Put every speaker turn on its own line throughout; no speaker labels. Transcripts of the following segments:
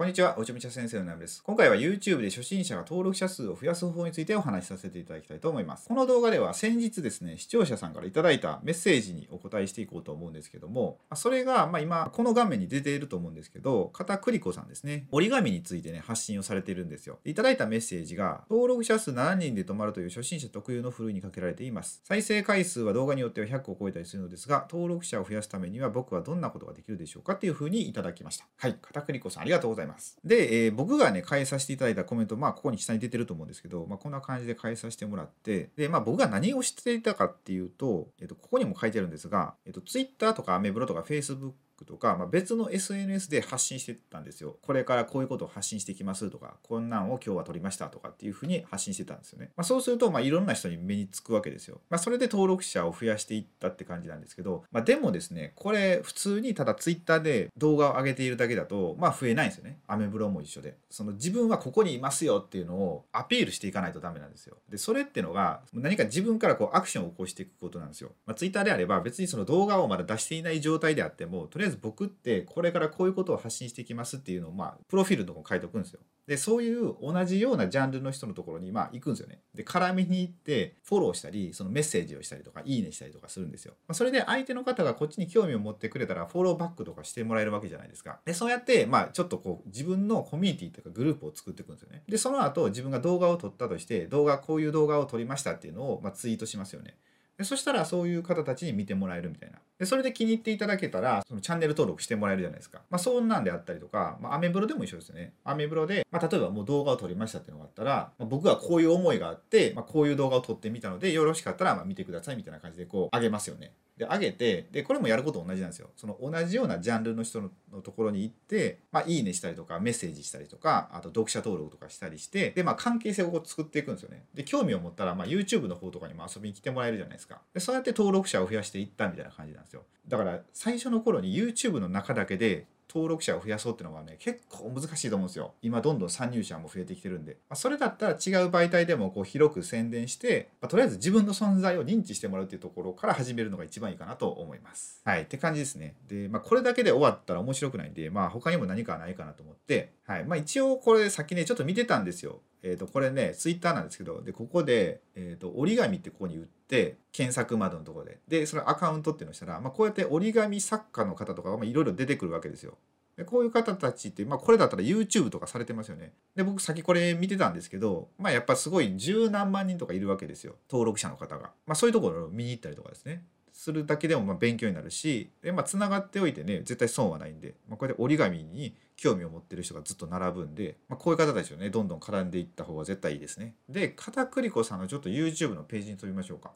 こんにちは、おちょみちゃ先生のナムです。今回は YouTube で初心者が登録者数を増やす方法についてお話しさせていただきたいと思います。この動画では先日ですね、視聴者さんから頂いたメッセージにお答えしていこうと思うんですけども、それが、ま、今、この画面に出ていると思うんですけど、片栗粉さんですね、折り紙についてね、発信をされているんですよ。いただいたメッセージが、登録者数7人で止まるという初心者特有のふるいにかけられています。再生回数は動画によっては100を超えたりするのですが、登録者を増やすためには僕はどんなことができるでしょうかっていうふうにいただきました。はい、片栗粉さんありがとうございます。で、えー、僕がね、変えさせていただいたコメント、まあ、ここに下に出てると思うんですけど、まあ、こんな感じで変えさせてもらって、で、まあ、僕が何をしていたかっていうと、えっ、と、ここにも書いてあるんですが、えっ、と、Twitter とかアメブロとか Facebook とか、まあ、別の SNS で発信してたんですよ。これからこういうことを発信していきますとか、こんなんを今日は撮りましたとかっていうふうに発信してたんですよね。まあ、そうすると、まあ、いろんな人に目につくわけですよ。まあ、それで登録者を増やしていったって感じなんですけど、まあ、でもですね、これ普通にただ Twitter で動画を上げているだけだと、まあ、増えないんですよね。アメブロも一緒で。その自分はここにいますよっていうのをアピールしていかないとダメなんですよ。で、それってのが何か自分からこうアクションを起こしていくことなんですよ。まあ、Twitter であれば別にその動画をまだ出していない状態であっても、とりあえずず僕ってこれからこういうことを発信していきますっていうのを、まあ、プロフィールのとこ書いておくんですよ。で、そういう同じようなジャンルの人のところに、まあ、行くんですよね。で、絡みに行って、フォローしたり、そのメッセージをしたりとか、いいねしたりとかするんですよ。まあ、それで相手の方がこっちに興味を持ってくれたら、フォローバックとかしてもらえるわけじゃないですか。で、そうやって、まあ、ちょっとこう、自分のコミュニティとかグループを作っていくんですよね。で、その後、自分が動画を撮ったとして、動画、こういう動画を撮りましたっていうのを、まあ、ツイートしますよね。でそしたらそういう方たちに見てもらえるみたいな。でそれで気に入っていただけたら、そのチャンネル登録してもらえるじゃないですか。まあそんなんであったりとか、まあアメブロでも一緒ですよね。アメブロで、まあ例えばもう動画を撮りましたっていうのがあったら、まあ、僕はこういう思いがあって、まあこういう動画を撮ってみたので、よろしかったらま見てくださいみたいな感じでこうあげますよね。で上げてでこれもやること同じなんですよその同じようなジャンルの人のところに行って、まあ、いいねしたりとかメッセージしたりとかあと読者登録とかしたりしてで、まあ、関係性をこう作っていくんですよねで興味を持ったら、まあ、YouTube の方とかにも遊びに来てもらえるじゃないですかでそうやって登録者を増やしていったみたいな感じなんですよ。だから最初の頃に YouTube の中だけで登録者を増やそうっていうのがね結構難しいと思うんですよ。今どんどん参入者も増えてきてるんで、まあ、それだったら違う媒体でもこう広く宣伝して、まあ、とりあえず自分の存在を認知してもらうっていうところから始めるのが一番いいかなと思います。はいって感じですね。で、まあ、これだけで終わったら面白くないんでまあ他にも何かないかなと思って。はいまあ一応これ先ねちょっと見てたんですよ。えー、とこれねツイッターなんですけどでここで、えー、と折り紙ってここに打って検索窓のところででそのアカウントっていうのをしたら、まあ、こうやって折り紙作家の方とかいろいろ出てくるわけですよ。でこういう方たちって、まあ、これだったら YouTube とかされてますよね。で僕先これ見てたんですけど、まあ、やっぱすごい十何万人とかいるわけですよ登録者の方が。まあ、そういうところを見に行ったりとかですね。するだけでもま勉強になるしで、まあ、つながっておいてね絶対損はないんで、まあ、これで折り紙に興味を持ってる人がずっと並ぶんで、まあ、こういう方たちをねどんどん絡んでいった方が絶対いいですね。で片栗粉さんのちょっと YouTube のページに飛びましょうか。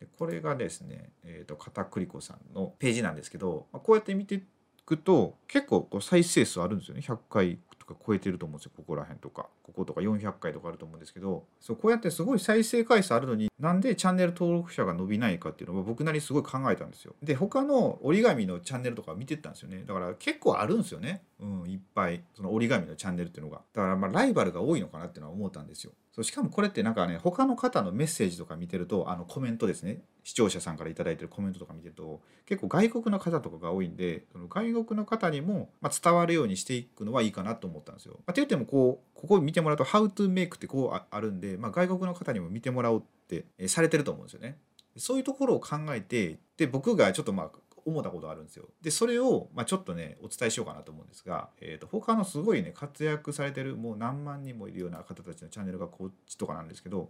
でこれがですね、えーと、片栗粉さんのページなんですけど、まあ、こうやって見ていくと結構こう再生数あるんですよね100回とか超えてると思うんですよここら辺とか。こことか400回とかあると思うんですけどそうこうやってすごい再生回数あるのになんでチャンネル登録者が伸びないかっていうのは僕なりにすごい考えたんですよ。で他の折り紙のチャンネルとか見てたんですよね。だから結構あるんですよね。うんいっぱいその折り紙のチャンネルっていうのがだからまあライバルが多いのかなっていうのは思ったんですよそうしかもこれってなんかね他の方のメッセージとか見てるとあのコメントですね視聴者さんから頂いてるコメントとか見てると結構外国の方とかが多いんでその外国の方にも、ま伝わるようにしていくのはいいかなと思ったんですよ。まあ、って言ってもこうここ見てもらうと「How to make」ってこうあるんで、まあ、外国の方にも見てもらおうって、えされてると思うんですよね。そういうところを考えてで僕がちょっとまあ思ったことがあるんですよ。でそれを、まあ、ちょっとねお伝えしようかなと思うんですが、えーと、他のすごいね活躍されてるもう何万人もいるような方たちのチャンネルがこっちとかなんですけど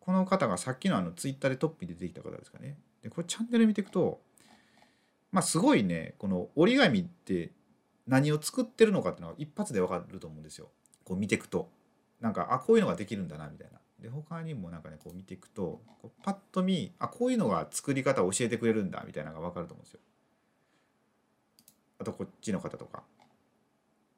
この方がさっきのあのツイッターでトップに出てきた方ですかね。でこれチャンネル見ていくとまあすごいねこの折り紙って何を作ってるのかっていうのは一発でわかると思うんですよ。こう見ていくとなんかあこういうのができるんだなみたいな。で他にもなんかねこう見ていくとこうパッと見あこういうのが作り方を教えてくれるんだみたいなのが分かると思うんですよ。あとこっちの方とか。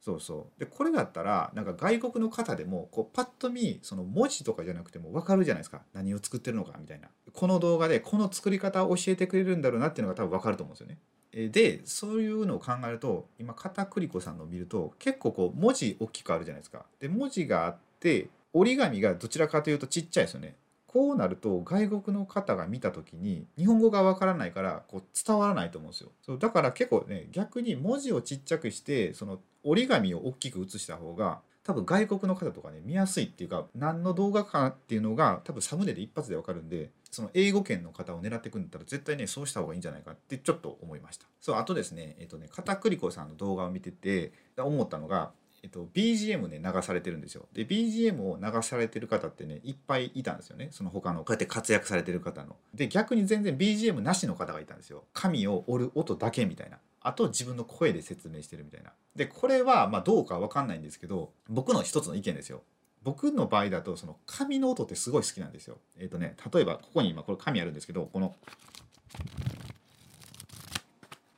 そうそうでこれだったらなんか外国の方でもこうパッと見その文字とかじゃなくても分かるじゃないですか何を作ってるのかみたいなこの動画でこの作り方を教えてくれるんだろうなっていうのが多分分かると思うんですよね。でそういうのを考えると今片栗粉さんのを見ると結構こう文字大きくあるじゃないですか。で文字があって折り紙がどちらかというとちっちゃいですよね。こうなると外国の方が見た時に日本語がわからないからこう伝わらないと思うんですよそうだから結構ね逆に文字をちっちゃくしてその折り紙を大きく写した方が多分外国の方とかね見やすいっていうか何の動画かっていうのが多分サムネで一発でわかるんでその英語圏の方を狙ってくんだったら絶対ねそうした方がいいんじゃないかってちょっと思いましたそうあとですねえっとね片栗粉さんの動画を見てて思ったのがえっと、BGM ね流されてるんですよ。で BGM を流されてる方ってねいっぱいいたんですよね。その他のこうやって活躍されてる方の。で逆に全然 BGM なしの方がいたんですよ。紙を折る音だけみたいな。あと自分の声で説明してるみたいな。でこれはまどうかわかんないんですけど僕の一つの意見ですよ。僕の場合だとその紙の音ってすごい好きなんですよ。えっ、とね例えばここに今これ紙あるんですけどこの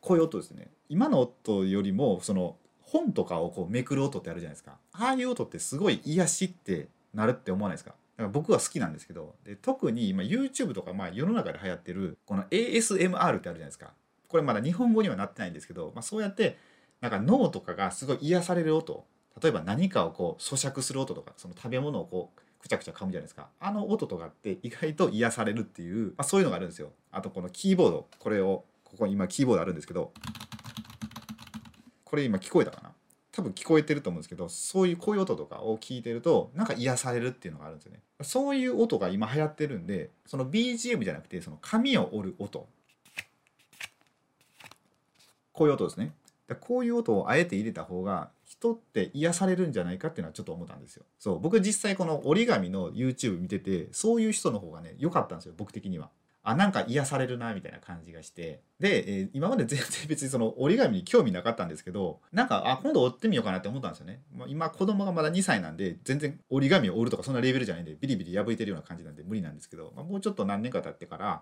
こういう音ですね。今の音よりもその本とかをこうめくる音ってあるじゃないですか。ああいう音ってすごい癒しってなるって思わないですか？だから僕は好きなんですけどで特に今 YouTube とかまあ世の中で流行ってるこの ASMR ってあるじゃないですか。これまだ日本語にはなってないんですけど、まあ、そうやってなんか脳とかがすごい癒される音例えば何かをこう咀嚼する音とかその食べ物をこうくちゃくちゃ噛むじゃないですか。あの音とかって意外と癒されるっていう、まあ、そういうのがあるんですよ。あとこのキーボード。これをここに今キーボードあるんですけどこれ今聞こえたかな？多分聞こえてると思うんですけどそういうこういう音とかを聞いてるとなんか癒されるっていうのがあるんですよね。そういう音が今流行ってるんでその BGM じゃなくてその紙を折る音。こういう音ですね。こういう音をあえて入れた方が人って癒されるんじゃないかっていうのはちょっと思ったんですよ。そう僕実際この折り紙の YouTube 見ててそういう人の方がね良かったんですよ僕的には。あなんか癒されるなみたいな感じがして。で、えー、今まで全然別にその折り紙に興味なかったんですけどなんかあ今度折ってみようかなって思ったんですよね、まあ、今子供がまだ2歳なんで全然折り紙を折るとかそんなレベルじゃないんでビリビリ破いてるような感じなんで無理なんですけど、まあ、もうちょっと何年か経ってから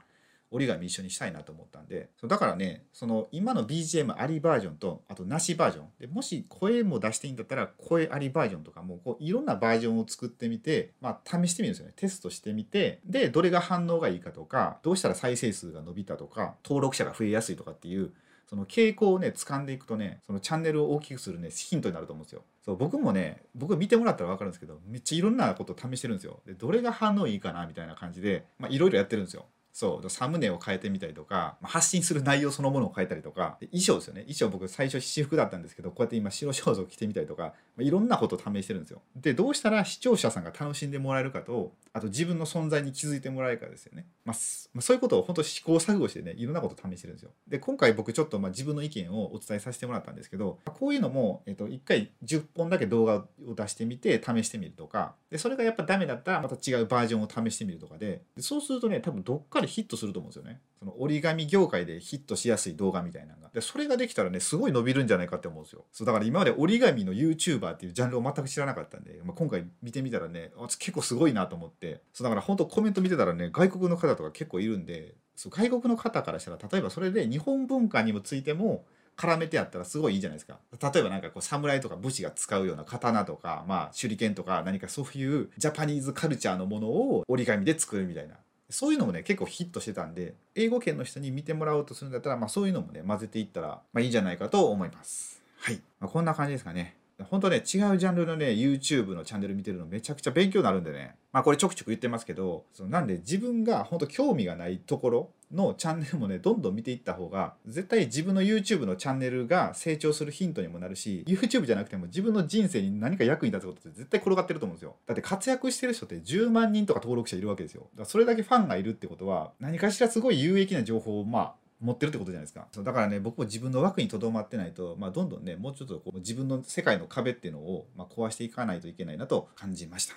折り紙一緒にしたいなと思ったんでそうだからねその今の BGM ありバージョンとあとなしバージョン。でもし声も出していいんだったら声ありバージョンとかもこういろんなバージョンを作ってみて、まあ、試してみるんですよね。テストしてみてでどれが反応がいいかとかどうしたら再生数が伸びたとか登録者が増えやすいとかっていうその傾向をね掴んでいくとねそのチャンネルを大きくするねヒントになると思うんですよ。そう僕もね僕見てもらったら分かるんですけどめっちゃいろんなこと試してるんですよ。でどれが反応いいかなみたいな感じでいろいろやってるんですよ。そう。サムネを変えてみたりとか発信する内容そのものを変えたりとか。衣装ですよね。衣装僕最初私服だったんですけどこうやって今白装束着てみたりとかまあいろんなことを試してるんですよ。でどうしたら視聴者さんが楽しんでもらえるかとあと自分の存在に気づいてもらえるかですよね、まあ、そういうことを本当試行錯誤してねいろんなことを試してるんですよ。で今回僕ちょっとまあ自分の意見をお伝えさせてもらったんですけどこういうのも、えっと、1回10本だけ動画を出してみて試してみるとか。でそれがやっぱダメだったらまた違うバージョンを試してみるとかで。でそうするとね多分どっかでヒットすると思うんですよね。その折り紙業界でヒットしやすい動画みたいなのが。でそれができたらねすごい伸びるんじゃないかって思うんですよ。そうだから今まで折り紙の YouTuber っていうジャンルを全く知らなかったんで、まあ、今回見てみたらね結構すごいなと思って。そうだから本当コメント見てたらね外国の方とか結構いるんでそう外国の方からしたら例えばそれで日本文化にもついても絡めてやったらすごいいいじゃないですか。例えばなんかこう侍とか武士が使うような刀とかまあ手裏剣とか何かそういうジャパニーズカルチャーのものを折り紙で作るみたいな。そういうのもね結構ヒットしてたんで英語圏の人に見てもらおうとするんだったら、まあ、そういうのもね混ぜていったら、まあ、いいんじゃないかと思います。はい、まあ、こんな感じですかね。本当ね違うジャンルのね YouTube のチャンネル見てるのめちゃくちゃ勉強になるんでねまあこれちょくちょく言ってますけどそのなんで自分が本当興味がないところのチャンネルもねどんどん見ていった方が絶対自分の YouTube のチャンネルが成長するヒントにもなるし YouTube じゃなくても自分の人生に何か役に立つことって絶対転がってると思うんですよ。だって活躍してる人って10万人とか登録者いるわけですよ。だからそれだけファンがいるってことは何かしらすごい有益な情報をまあ持ってるってことじゃないですか。そうだからね僕も自分の枠にとどまってないと、まあ、どんどんねもうちょっとこう自分の世界の壁っていうのを、まあ、壊していかないといけないなと感じました。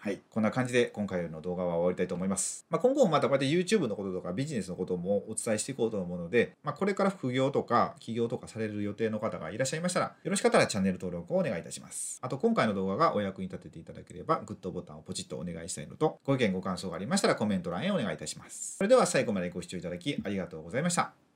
はい。こんな感じで今回の動画は終わりたいと思います。まあ、今後もまたこうやって YouTube のこととかビジネスのこともお伝えしていこうと思うので、まあ、これから副業とか起業とかされる予定の方がいらっしゃいましたら、よろしかったらチャンネル登録をお願いいたします。あと今回の動画がお役に立てていただければ、グッドボタンをポチッとお願いしたいのと、ご意見ご感想がありましたらコメント欄へお願いいたします。それでは最後までご視聴いただきありがとうございました。